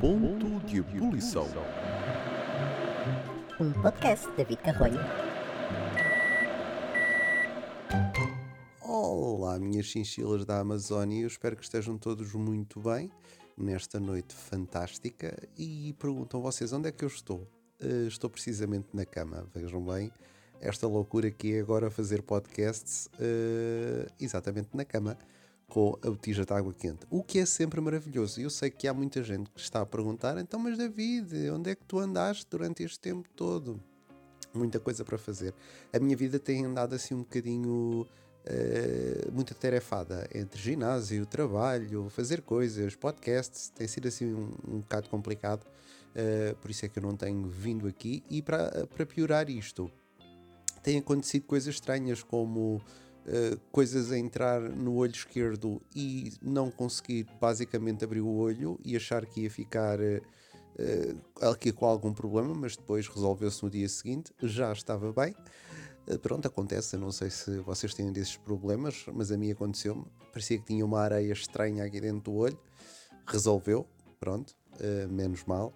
Ponto de ebulição. Um podcast de David Carrolho. Olá, minhas chinchilas da Amazónia, eu espero que estejam todos muito bem nesta noite fantástica e perguntam vocês onde é que eu estou? Uh, estou precisamente na cama, vejam bem, esta loucura que é agora fazer podcasts uh, exatamente na cama com a botija de água quente, o que é sempre maravilhoso. Eu sei que há muita gente que está a perguntar, então, mas David, onde é que tu andaste durante este tempo todo? Muita coisa para fazer. A minha vida tem andado assim um bocadinho uh, muito atarefada entre ginásio, trabalho, fazer coisas, podcasts, tem sido assim um, um bocado complicado. Uh, por isso é que eu não tenho vindo aqui. E para, para piorar isto, tem acontecido coisas estranhas como uh, coisas a entrar no olho esquerdo e não conseguir basicamente abrir o olho e achar que ia ficar uh, aqui com algum problema, mas depois resolveu-se no dia seguinte, já estava bem. Pronto, acontece, não sei se vocês têm desses problemas, mas a mim aconteceu-me. Parecia que tinha uma areia estranha aqui dentro do olho, resolveu, pronto, menos mal.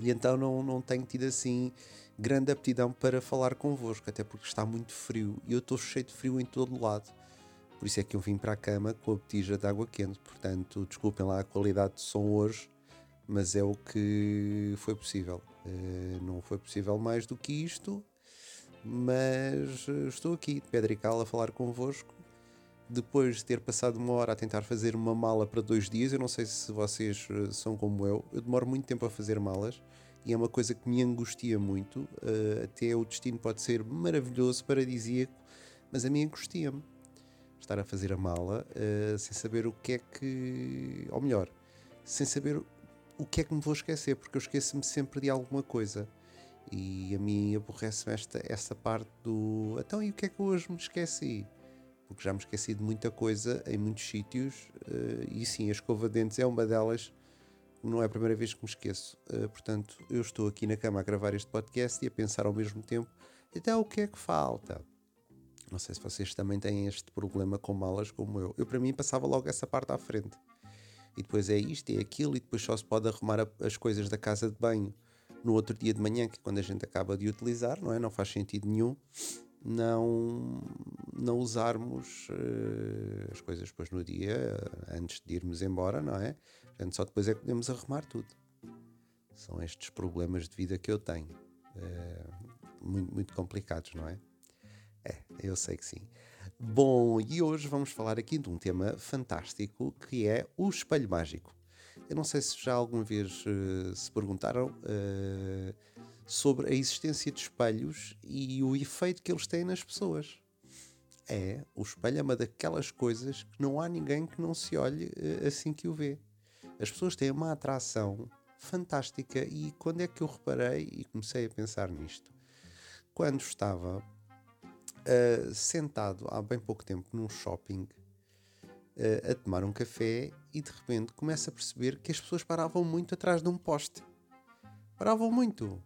E então não, não tenho tido assim grande aptidão para falar convosco, até porque está muito frio e eu estou cheio de frio em todo lado. Por isso é que eu vim para a cama com a botija de água quente. Portanto, desculpem lá a qualidade de som hoje, mas é o que foi possível. Uh, não foi possível mais do que isto, mas estou aqui de pedra e cal a falar convosco. Depois de ter passado uma hora a tentar fazer uma mala para dois dias, eu não sei se vocês eh, são como eu, eu demoro muito tempo a fazer malas e é uma coisa que me angustia muito. Uh, até o destino pode ser maravilhoso, paradisíaco, mas a mim angustia-me estar a fazer a mala uh, sem saber o que é que. Ou melhor, sem saber o que é que me vou esquecer, porque eu esqueço-me sempre de alguma coisa. E a mim aborrece-me esta, esta parte do. Então, e o que é que hoje me esqueci? Porque já me esqueci de muita coisa em muitos sítios, uh, e sim, a escova de dentes é uma delas não é a primeira vez que me esqueço. Uh, portanto, eu estou aqui na cama a gravar este podcast e a pensar ao mesmo tempo, então o que é que falta? Não sei se vocês também têm este problema com malas como eu. Eu, para mim, passava logo essa parte à frente. E depois é isto, é aquilo, e depois só se pode arrumar as coisas da casa de banho no outro dia de manhã, que é quando a gente acaba de utilizar, não é? Não faz sentido nenhum não, não usarmos uh, as coisas depois no dia, antes de irmos embora, não é? Portanto, só depois é que podemos arrumar tudo. São estes problemas de vida que eu tenho. Uh, muito, muito complicados, não é? É, eu sei que sim. Bom, e hoje vamos falar aqui de um tema fantástico que é o espelho mágico. Eu não sei se já alguma vez uh, se perguntaram sobre a existência de espelhos e o efeito que eles têm nas pessoas. É, o espelho é uma daquelas coisas que não há ninguém que não se olhe uh, assim que o vê. As pessoas têm uma atração fantástica e quando é que eu reparei e comecei a pensar nisto? Quando estava uh, sentado há bem pouco tempo num shopping uh, a tomar um café e de repente começo a perceber que as pessoas paravam muito atrás de um poste. Paravam muito.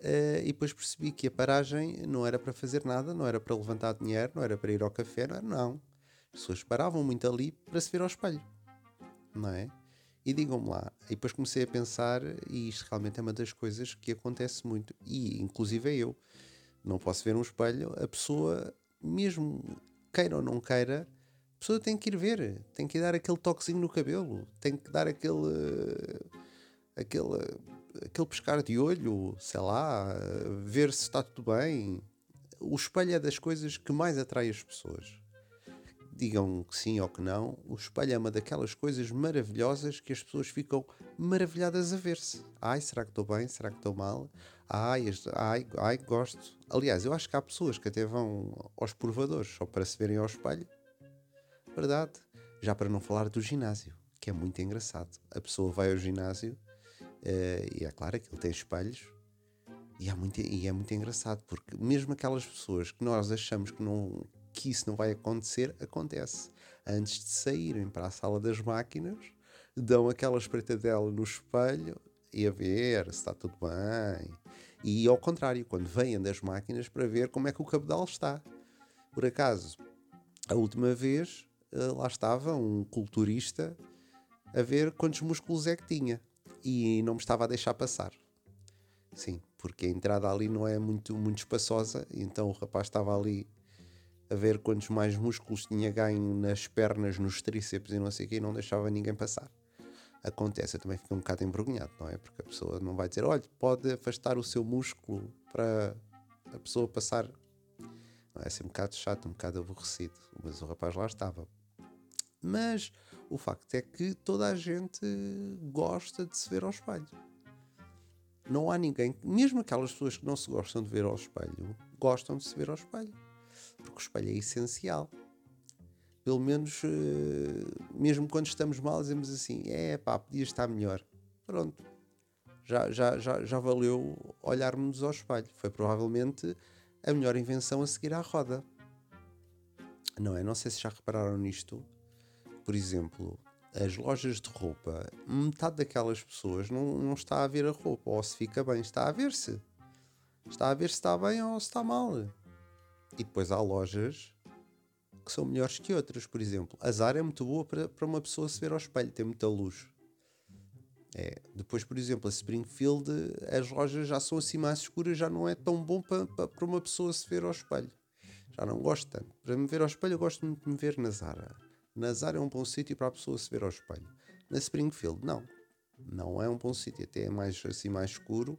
Uh, e depois percebi que a paragem não era para fazer nada, não era para levantar dinheiro, não era para ir ao café, não era, não. As pessoas paravam muito ali para se ver ao espelho, não é? E digam-me lá, e depois comecei a pensar, e isto realmente é uma das coisas que acontece muito, e inclusive eu, não posso ver um espelho, a pessoa, mesmo queira ou não queira, a pessoa tem que ir ver, tem que dar aquele toquezinho no cabelo, tem que dar aquele. aquele aquele pescar de olho, sei lá, ver se está tudo bem. O espelho é das coisas que mais atrai as pessoas. Digam que sim ou que não, o espelho é uma daquelas coisas maravilhosas que as pessoas ficam maravilhadas a ver-se. Ai, será que estou bem? Será que estou mal? Ai, ai, ai, gosto. Aliás, eu acho que há pessoas que até vão aos provadores só para se verem ao espelho. Verdade. Já para não falar do ginásio, que é muito engraçado. A pessoa vai ao ginásio Uh, e é claro que ele tem espelhos e é, muito, e é muito engraçado porque mesmo aquelas pessoas que nós achamos que, não, que isso não vai acontecer, acontece. Antes de saírem para a sala das máquinas, dão aquela espreitadela no espelho e a ver se está tudo bem. E ao contrário, quando vêm das máquinas para ver como é que o cabedal está. Por acaso, a última vez uh, lá estava um culturista a ver quantos músculos é que tinha e não me estava a deixar passar. Sim, porque a entrada ali não é muito, muito espaçosa, então o rapaz estava ali a ver quantos mais músculos tinha ganho nas pernas, nos tríceps e não sei o que, e não deixava ninguém passar. Acontece, eu também fico um bocado envergonhado, não é? Porque a pessoa não vai dizer, olha, pode afastar o seu músculo para a pessoa passar. Não é? é um bocado chato, um bocado aborrecido, mas o rapaz lá estava. Mas o facto é que toda a gente gosta de se ver ao espelho. Não há ninguém, mesmo aquelas pessoas que não se gostam de ver ao espelho, gostam de se ver ao espelho. Porque o espelho é essencial. Pelo menos, eh, mesmo quando estamos mal, dizemos assim: é pá, podia estar melhor. Pronto. Já, já, já, já valeu olharmos ao espelho. Foi provavelmente a melhor invenção a seguir à roda. Não é? Não sei se já repararam nisto. Por exemplo, as lojas de roupa, metade daquelas pessoas não, não está a ver a roupa, ou se fica bem, está a ver-se. Está a ver se está bem ou se está mal. E depois há lojas que são melhores que outras, por exemplo. A Zara é muito boa para, para uma pessoa se ver ao espelho, tem muita luz. É. Depois, por exemplo, a Springfield, as lojas já são assim mais escuras, já não é tão bom para, para, uma pessoa se ver ao espelho. Já não gosto tanto. Para me ver ao espelho, eu gosto muito de me ver na Zara. Nazar é um bom sítio para a pessoa se ver ao espelho. Na Springfield, não. Não é um bom sítio, até é mais assim mais escuro.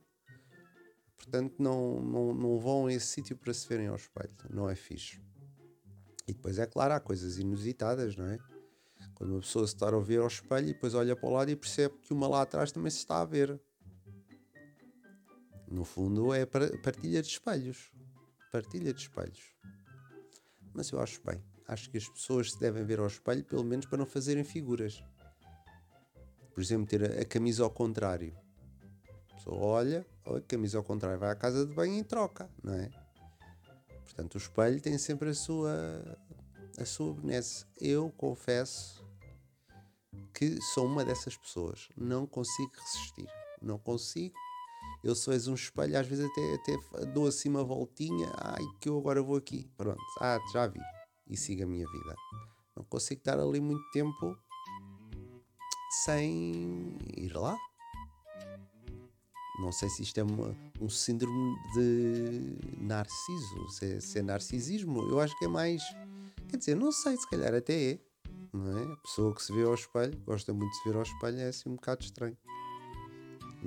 Portanto, não, não, não vão a esse sítio para se verem ao espelho. Não é fixe. E depois, é claro, há coisas inusitadas, não é? Quando uma pessoa se está a ver ao espelho e depois olha para o lado e percebe que uma lá atrás também se está a ver. No fundo, é partilha de espelhos. Partilha de espelhos. Mas eu acho bem acho que as pessoas se devem ver ao espelho, pelo menos para não fazerem figuras. Por exemplo, ter a, a camisa ao contrário. A pessoa olha, olha, camisa ao contrário, vai à casa de banho e troca, não é? Portanto, o espelho tem sempre a sua, a sua benesse. Eu confesso que sou uma dessas pessoas. Não consigo resistir. Não consigo. Eu sou um espelho, às vezes até, até dou assim uma voltinha. Ai, que eu agora vou aqui. Pronto. Ah, já vi e siga a minha vida. Não consigo estar ali muito tempo sem ir lá. Não sei se isto é uma, um síndrome de narciso, se é, se é, narcisismo. Eu acho que é mais. Quer dizer, não sei, se calhar até é. Não é? A pessoa que se vê ao espelho, gosta muito de se ver ao espelho, é assim um bocado estranho.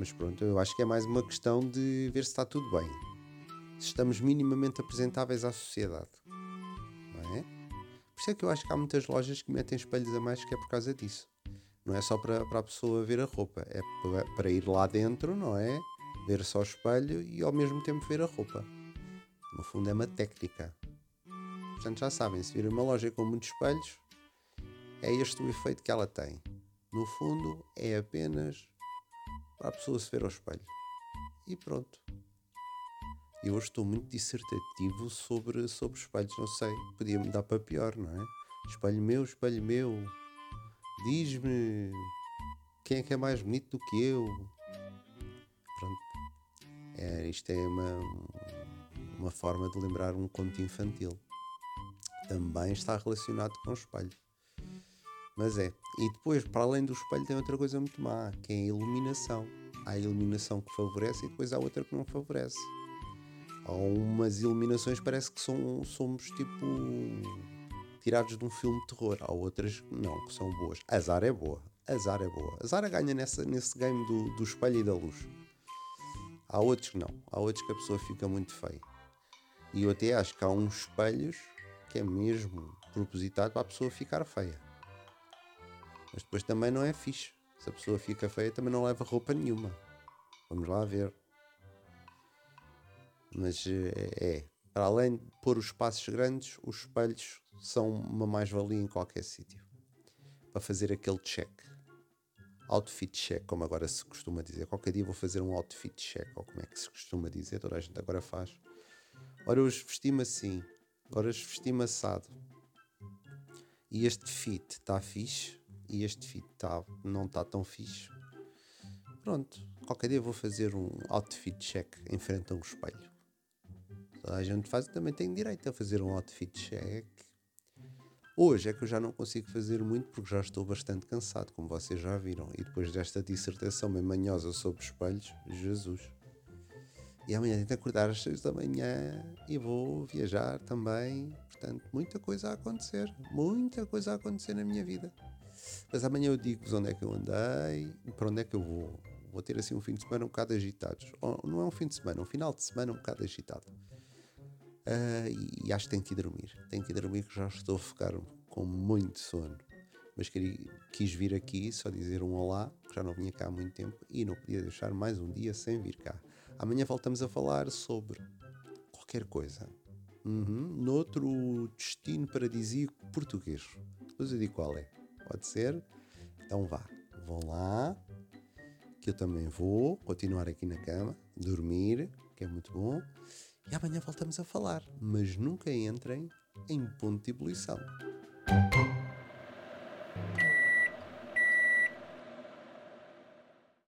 Mas pronto, eu acho que é mais uma questão de ver se está tudo bem. Se estamos minimamente apresentáveis à sociedade. Por isso é que eu acho que há muitas lojas que metem espelhos a mais que é por causa disso. Não é só para, para a pessoa ver a roupa, é para, ir lá dentro, não é? Ver só o espelho e ao mesmo tempo ver a roupa. No fundo é uma técnica. Portanto já sabem, se virem uma loja com muitos espelhos, é este o efeito que ela tem. No fundo é apenas para a pessoa se ver ao espelho. E pronto. Eu hoje estou muito dissertativo sobre, sobre espelhos, não sei, podia-me dar para pior, não é? Espelho meu, espelho meu, diz-me quem é que é mais bonito do que eu. Pronto. É, isto é uma, uma forma de lembrar um conto infantil. Também está relacionado com o espelho. Mas é. E depois, para além do espelho, tem outra coisa muito má, que é a iluminação. Há a iluminação que favorece e depois há outra que não favorece. Há umas iluminações parece que são, somos tipo tirados de um filme de terror. Há outras que não, que são boas. A Zara é boa. A Zara é boa. A Zara ganha nessa, nesse game do, do espelho e da luz. Há outros que não. Há outros que a pessoa fica muito feia. E eu até acho que há uns espelhos que é mesmo propositado para a pessoa ficar feia. Mas depois também não é fixe. Se a pessoa fica feia, também não leva roupa nenhuma. Vamos lá ver. Mas eh, é, para além de pôr os espaços grandes, os espelhos são uma mais-valia em qualquer sítio. Para fazer aquele check. Outfit check, como agora se costuma dizer. Qualquer dia vou fazer um outfit check, ou como é que se costuma dizer, toda a gente agora faz. Ora, hoje vesti-me assim, hoje vesti-me assado. E este fit está fixe, e este fit tá, não está tão fixe. Pronto, qualquer dia vou fazer um outfit check em frente a um espelho. Toda a gente faz também tem direito a fazer um outfit check. Hoje é que eu já não consigo fazer muito porque já estou bastante cansado, como vocês já viram. E depois desta dissertação bem manhosa sobre espelhos, Jesus. E amanhã tento acordar às 6 da manhã e vou viajar também. Portanto, muita coisa a acontecer. Muita coisa a acontecer na minha vida. Mas amanhã eu digo-vos onde é que eu andei para onde é que eu vou. Vou ter assim um fim de semana um bocado agitado. Ou, não é um fim de semana, um final de semana um bocado agitado. Uh, e, e, acho que tenho que ir dormir. Tenho que ir dormir que já estou a ficar com muito sono. Mas queria, quis vir aqui só dizer um olá, que já não vinha cá há muito tempo e não podia deixar mais um dia sem vir cá. Amanhã voltamos a falar sobre qualquer coisa. Uhum, noutro destino paradisíaco português. Depois eu digo qual é. Pode ser? Então vá. Vão lá, que eu também vou continuar aqui na cama, dormir, que é muito bom. E amanhã voltamos a falar, mas nunca entrem em ponto de ebulição.